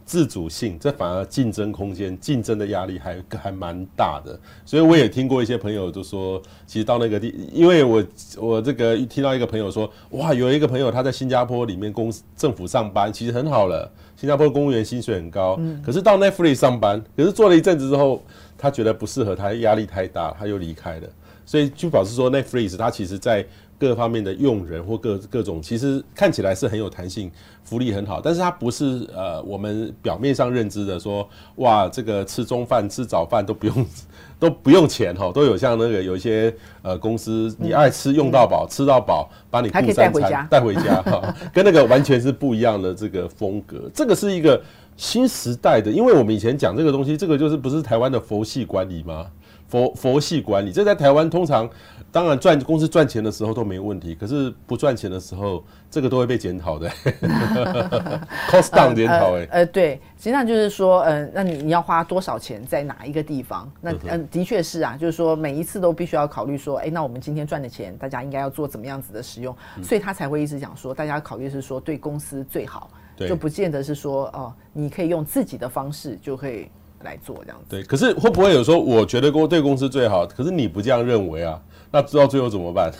自主性，这反而竞争空间、竞争的压力还还蛮大的，所以我也听过一些朋友就说，其实到那个地，因为我我这个听到一个朋友说，哇，有一个朋友他在新加坡里面公司政府上班，其实很好了，新加坡公务员薪水很高，可是到 Netflix 上班，可是做了一阵子之后，他觉得不适合他，压力太大，他又离开了，所以就表示说 Netflix 他其实在。各方面的用人或各各种，其实看起来是很有弹性，福利很好，但是它不是呃我们表面上认知的说，哇，这个吃中饭吃早饭都不用 都不用钱哈，都有像那个有一些呃公司，你爱吃用到饱，吃到饱，把你雇三餐带回家哈，跟那个完全是不一样的这个风格，这个是一个新时代的，因为我们以前讲这个东西，这个就是不是台湾的佛系管理吗？佛佛系管理，这在台湾通常。当然赚公司赚钱的时候都没问题，可是不赚钱的时候，这个都会被检讨的，cost down 检讨哎。呃，对，实际上就是说，嗯、呃，那你你要花多少钱在哪一个地方？那嗯、呃，的确是啊，就是说每一次都必须要考虑说，哎，那我们今天赚的钱，大家应该要做怎么样子的使用？所以他才会一直讲说，大家考虑是说对公司最好，就不见得是说哦，你可以用自己的方式就可以来做这样子。对，可是会不会有时候我觉得公对公司最好，可是你不这样认为啊？那知道最后怎么办？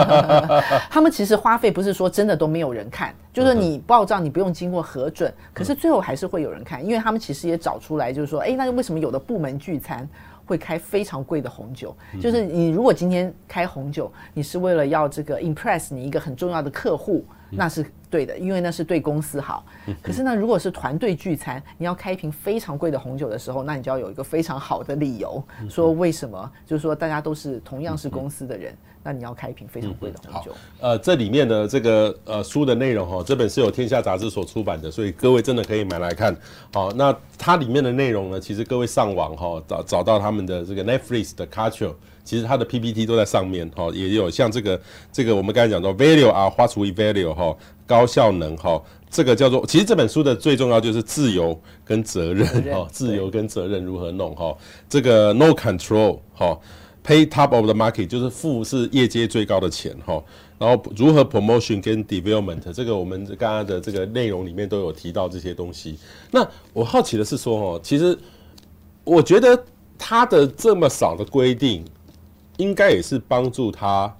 他们其实花费不是说真的都没有人看，就是你报账你不用经过核准，可是最后还是会有人看，因为他们其实也找出来，就是说，哎，那为什么有的部门聚餐会开非常贵的红酒？就是你如果今天开红酒，你是为了要这个 impress 你一个很重要的客户，那是。对的，因为那是对公司好。可是呢，如果是团队聚餐，你要开一瓶非常贵的红酒的时候，那你就要有一个非常好的理由，说为什么？就是说大家都是同样是公司的人，那你要开一瓶非常贵的红酒。呃，这里面的这个呃书的内容哈，这本是由天下杂志所出版的，所以各位真的可以买来看。好，那它里面的内容呢，其实各位上网哈找找到他们的这个 Netflix 的 Culture，其实它的 PPT 都在上面哈，也有像这个这个我们刚才讲到 Value 啊，What we value 哈。高效能哈，这个叫做，其实这本书的最重要就是自由跟责任哈，自由跟责任如何弄哈，这个 no control 哈，pay top of the market 就是付是业界最高的钱哈，然后如何 promotion 跟 development 这个我们刚刚的这个内容里面都有提到这些东西。那我好奇的是说哦，其实我觉得他的这么少的规定，应该也是帮助他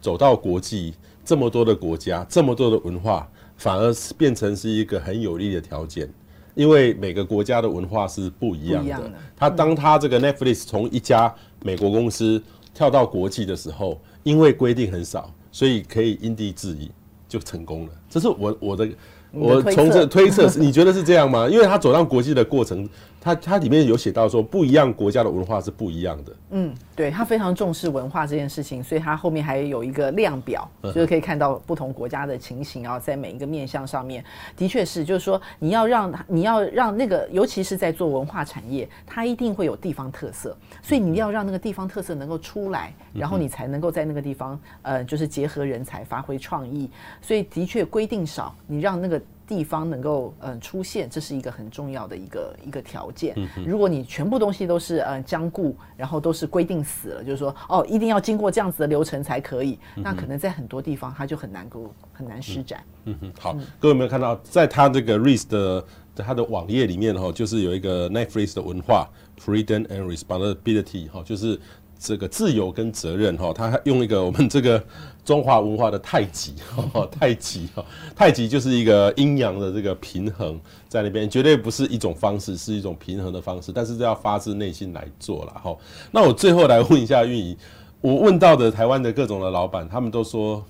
走到国际。这么多的国家，这么多的文化，反而是变成是一个很有利的条件，因为每个国家的文化是不一样的。他当他这个 Netflix 从一家美国公司跳到国际的时候，因为规定很少，所以可以因地制宜就成功了。这是我我的我从这推测，你觉得是这样吗？因为他走上国际的过程。它它里面有写到说，不一样国家的文化是不一样的。嗯，对，他非常重视文化这件事情，所以他后面还有一个量表，就是可以看到不同国家的情形啊，在每一个面向上面，的确是，就是说你要让你要让那个，尤其是在做文化产业，它一定会有地方特色，所以你要让那个地方特色能够出来，然后你才能够在那个地方，呃，就是结合人才，发挥创意。所以的确规定少，你让那个。地方能够嗯出现，这是一个很重要的一个一个条件。如果你全部东西都是嗯僵固，然后都是规定死了，就是说哦一定要经过这样子的流程才可以，那可能在很多地方它就很难够很难施展。嗯哼，好，各位有没有看到，在它这个 REIS 的它的网页里面哈，就是有一个 Netflix 的文化 Freedom and Responsibility 哈，就是。这个自由跟责任哈，他用一个我们这个中华文化的太极哈，太极哈，太极就是一个阴阳的这个平衡在那边，绝对不是一种方式，是一种平衡的方式，但是这要发自内心来做了哈。那我最后来问一下运营，我问到的台湾的各种的老板，他们都说，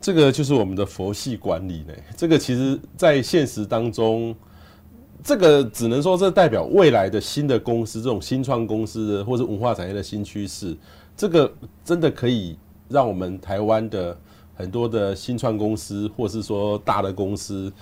这个就是我们的佛系管理呢。这个其实，在现实当中，这个只能说这代表未来的新的公司，这种新创公司的或是文化产业的新趋势。这个真的可以让我们台湾的很多的新创公司，或是说大的公司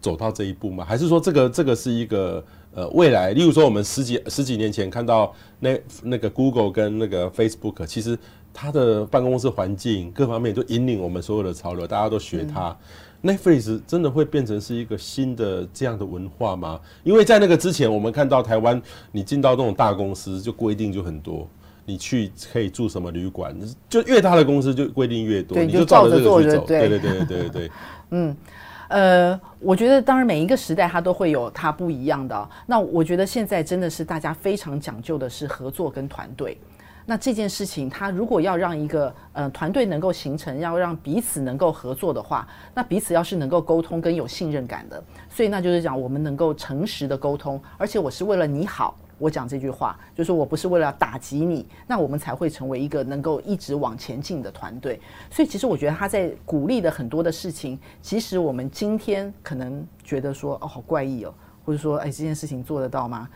走到这一步吗？还是说这个这个是一个呃未来？例如说，我们十几十几年前看到那那个 Google 跟那个 Facebook，其实它的办公室环境各方面都引领我们所有的潮流，大家都学它。Netflix 真的会变成是一个新的这样的文化吗？因为在那个之前，我们看到台湾，你进到这种大公司，就规定就很多，你去可以住什么旅馆，就越大的公司就规定越多，你就照着这个去走。对对对对对对。嗯，呃，我觉得当然每一个时代它都会有它不一样的哦。那我觉得现在真的是大家非常讲究的是合作跟团队。那这件事情，他如果要让一个呃团队能够形成，要让彼此能够合作的话，那彼此要是能够沟通跟有信任感的，所以那就是讲我们能够诚实的沟通，而且我是为了你好，我讲这句话，就是我不是为了打击你，那我们才会成为一个能够一直往前进的团队。所以其实我觉得他在鼓励的很多的事情，其实我们今天可能觉得说哦好怪异哦，或者说哎这件事情做得到吗？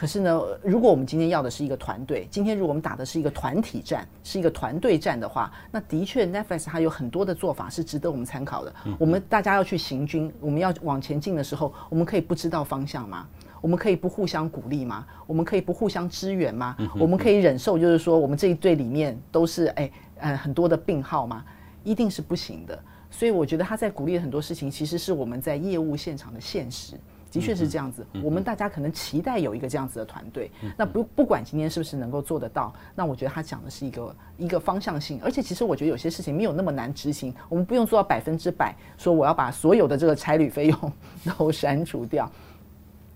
可是呢，如果我们今天要的是一个团队，今天如果我们打的是一个团体战，是一个团队战的话，那的确 Netflix 它有很多的做法是值得我们参考的。我们大家要去行军，我们要往前进的时候，我们可以不知道方向吗？我们可以不互相鼓励吗？我们可以不互相支援吗？我们可以忍受，就是说我们这一队里面都是哎呃很多的病号吗？一定是不行的。所以我觉得他在鼓励很多事情，其实是我们在业务现场的现实。的确是这样子，我们大家可能期待有一个这样子的团队。那不不管今天是不是能够做得到，那我觉得他讲的是一个一个方向性，而且其实我觉得有些事情没有那么难执行，我们不用做到百分之百，说我要把所有的这个差旅费用 都删除掉。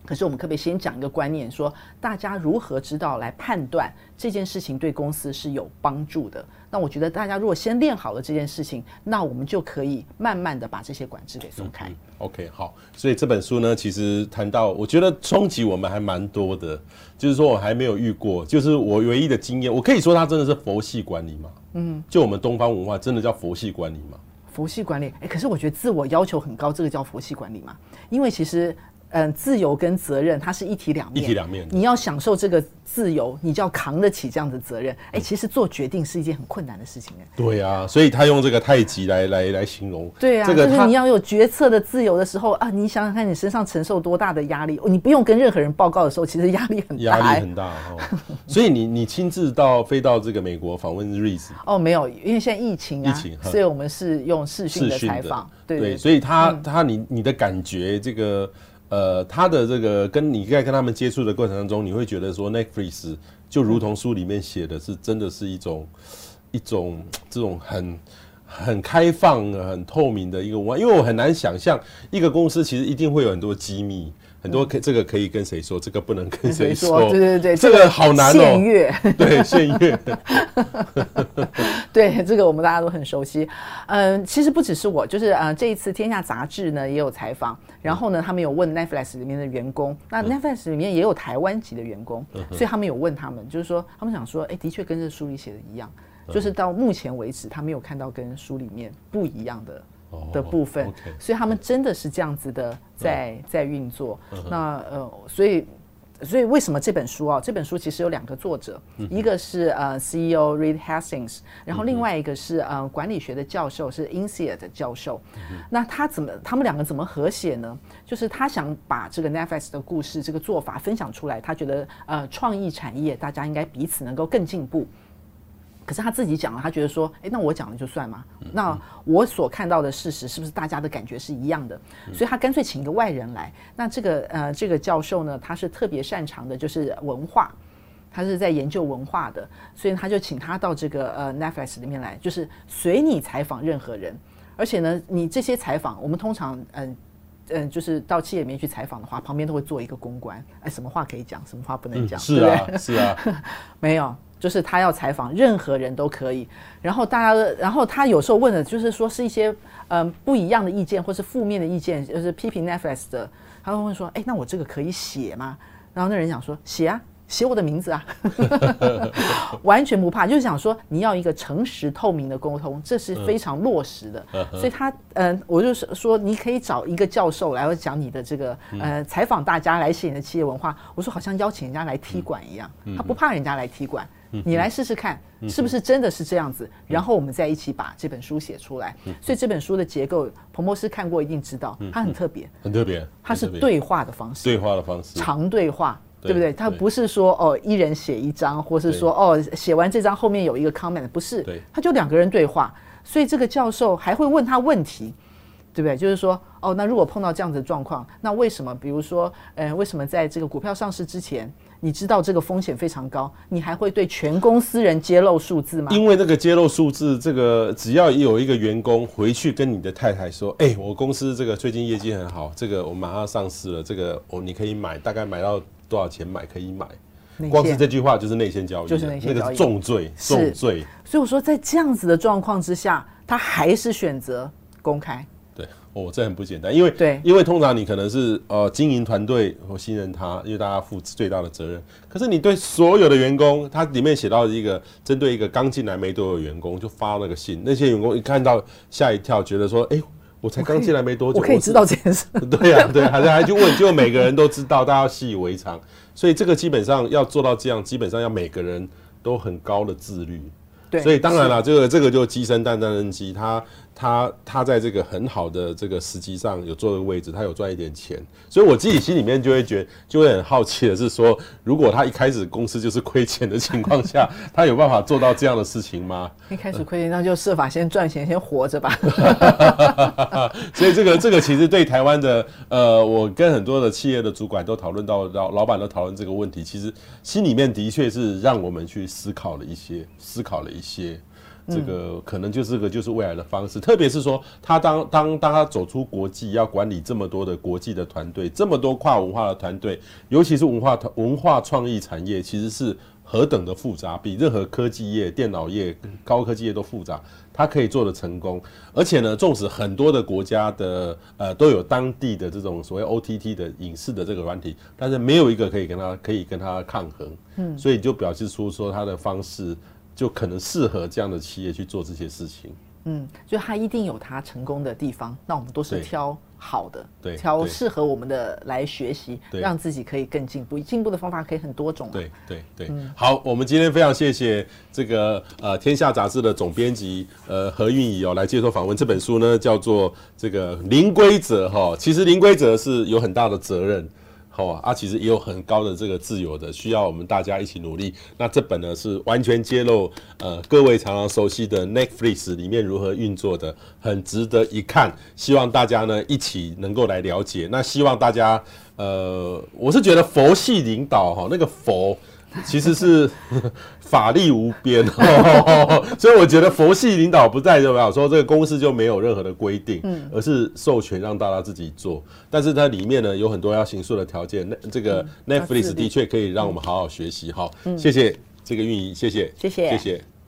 可是我们可不可以先讲一个观念，说大家如何知道来判断这件事情对公司是有帮助的？那我觉得大家如果先练好了这件事情，那我们就可以慢慢的把这些管制给松开。OK，好，所以这本书呢，其实谈到我觉得冲击我们还蛮多的，就是说我还没有遇过，就是我唯一的经验，我可以说它真的是佛系管理嘛？嗯，就我们东方文化真的叫佛系管理嘛？佛系管理，哎，可是我觉得自我要求很高，这个叫佛系管理嘛？因为其实。嗯，自由跟责任它是一体两面，一体两面。你要享受这个自由，你就要扛得起这样的责任。哎、欸，其实做决定是一件很困难的事情哎。对啊，所以他用这个太极来来来形容。对啊，这个就是你要有决策的自由的时候啊，你想想看你身上承受多大的压力，你不用跟任何人报告的时候，其实压力很大。压力很大哦。所以你你亲自到飞到这个美国访问 Reese？哦，没有，因为现在疫情啊，疫情，所以我们是用视讯的采访。对，对，对，所以他、嗯、他你你的感觉这个。呃，他的这个跟你在跟他们接触的过程当中，你会觉得说，Netflix 就如同书里面写的是，真的是一种一种这种很很开放、很透明的一个文化，因为我很难想象一个公司其实一定会有很多机密。很多可这个可以跟谁说，这个不能跟谁说，说。对对对，这个好难哦。限阅，对限阅。对，这个我们大家都很熟悉。嗯，其实不只是我，就是呃，这一次《天下杂志》呢也有采访，然后呢，他们有问 Netflix 里面的员工，那 Netflix 里面也有台湾籍的员工，所以他们有问他们，就是说他们想说，哎，的确跟这书里写的一样，就是到目前为止，他没有看到跟书里面不一样的。的部分，所以他们真的是这样子的在在运作。那呃，所以所以为什么这本书啊？这本书其实有两个作者，一个是呃 CEO Reed Hastings，然后另外一个是呃管理学的教授是 INSEAD 的教授。那他怎么他们两个怎么合写呢？就是他想把这个 Netflix 的故事这个做法分享出来，他觉得呃创意产业大家应该彼此能够更进步。可是他自己讲了，他觉得说，诶，那我讲了就算嘛？那我所看到的事实是不是大家的感觉是一样的？所以他干脆请一个外人来。那这个呃，这个教授呢，他是特别擅长的，就是文化，他是在研究文化的，所以他就请他到这个呃 Netflix 里面来，就是随你采访任何人。而且呢，你这些采访，我们通常嗯嗯、呃，就是到企业里面去采访的话，旁边都会做一个公关，哎，什么话可以讲，什么话不能讲？嗯、是啊，是啊，没有。就是他要采访任何人都可以，然后大家，然后他有时候问的就是说是一些嗯、呃、不一样的意见，或是负面的意见，就是批评 Netflix 的，他会问说，哎，那我这个可以写吗？然后那人想说写啊，写我的名字啊，完全不怕，就是想说你要一个诚实透明的沟通，这是非常落实的。嗯、所以他嗯、呃，我就是说你可以找一个教授来讲你的这个呃采访大家来写你的企业文化。我说好像邀请人家来踢馆一样，他不怕人家来踢馆，你来试试看是不是真的是这样子，然后我们再一起把这本书写出来。所以这本书的结构，彭博士看过一定知道，它很特别，很特别，它是对话的方式，对话的方式，长对话。对不对？他不是说哦，一人写一张，或是说哦，写完这张后面有一个 comment，不是，他就两个人对话。所以这个教授还会问他问题，对不对？就是说哦，那如果碰到这样子的状况，那为什么？比如说，呃，为什么在这个股票上市之前，你知道这个风险非常高，你还会对全公司人揭露数字吗？因为那个揭露数字，这个只要有一个员工回去跟你的太太说，哎，我公司这个最近业绩很好，这个我马上上市了，这个我，你可以买，大概买到。多少钱买可以买？光是这句话就是内线交易，就是内线交易，那个重罪，重罪。所以我说，在这样子的状况之下，他还是选择公开。对，哦，这很不简单，因为对，因为通常你可能是呃经营团队或信任他，因为大家负最大的责任。可是你对所有的员工，他里面写到一个针对一个刚进来没多久的员工，就发了个信，那些员工一看到吓一跳，觉得说，哎。我才刚进来没多久，我可以知道这件事。对呀，对，还在还去问，就每个人都知道，大家习以为常。所以这个基本上要做到这样，基本上要每个人都很高的自律。对，所以当然了，这个这个就鸡生蛋，蛋生鸡，他。他他在这个很好的这个时机上有坐的位置，他有赚一点钱，所以我自己心里面就会觉得，就会很好奇的是说，如果他一开始公司就是亏钱的情况下，他有办法做到这样的事情吗？一开始亏钱，那就设法先赚钱，先活着吧。所以这个这个其实对台湾的呃，我跟很多的企业的主管都讨论到，老老板都讨论这个问题，其实心里面的确是让我们去思考了一些，思考了一些。这个可能就是个就是未来的方式，特别是说他当当当他走出国际，要管理这么多的国际的团队，这么多跨文化的团队，尤其是文化文化创意产业，其实是何等的复杂，比任何科技业、电脑业、高科技业都复杂。他可以做的成功，而且呢，纵使很多的国家的呃都有当地的这种所谓 OTT 的影视的这个软体，但是没有一个可以跟他可以跟他抗衡。嗯，所以就表示出说他的方式。就可能适合这样的企业去做这些事情。嗯，就他一定有他成功的地方，那我们都是挑好的，对，挑适合我们的来学习，让自己可以更进步。进步的方法可以很多种。对对对。嗯、好，我们今天非常谢谢这个呃《天下杂志》的总编辑呃何韵仪哦来接受访问。这本书呢叫做这个零规则哈，其实零规则是有很大的责任。好啊，其实也有很高的这个自由的，需要我们大家一起努力。那这本呢是完全揭露呃各位常常熟悉的 Netflix 里面如何运作的，很值得一看。希望大家呢一起能够来了解。那希望大家呃，我是觉得佛系领导哈，那个佛。其实是 法力无边，所以我觉得佛系领导不代表说这个公司就没有任何的规定，而是授权让大家自己做。但是它里面呢有很多要行塑的条件，那这个 Netflix 的确可以让我们好好学习。好，谢谢这个运营，谢谢，谢谢，谢谢。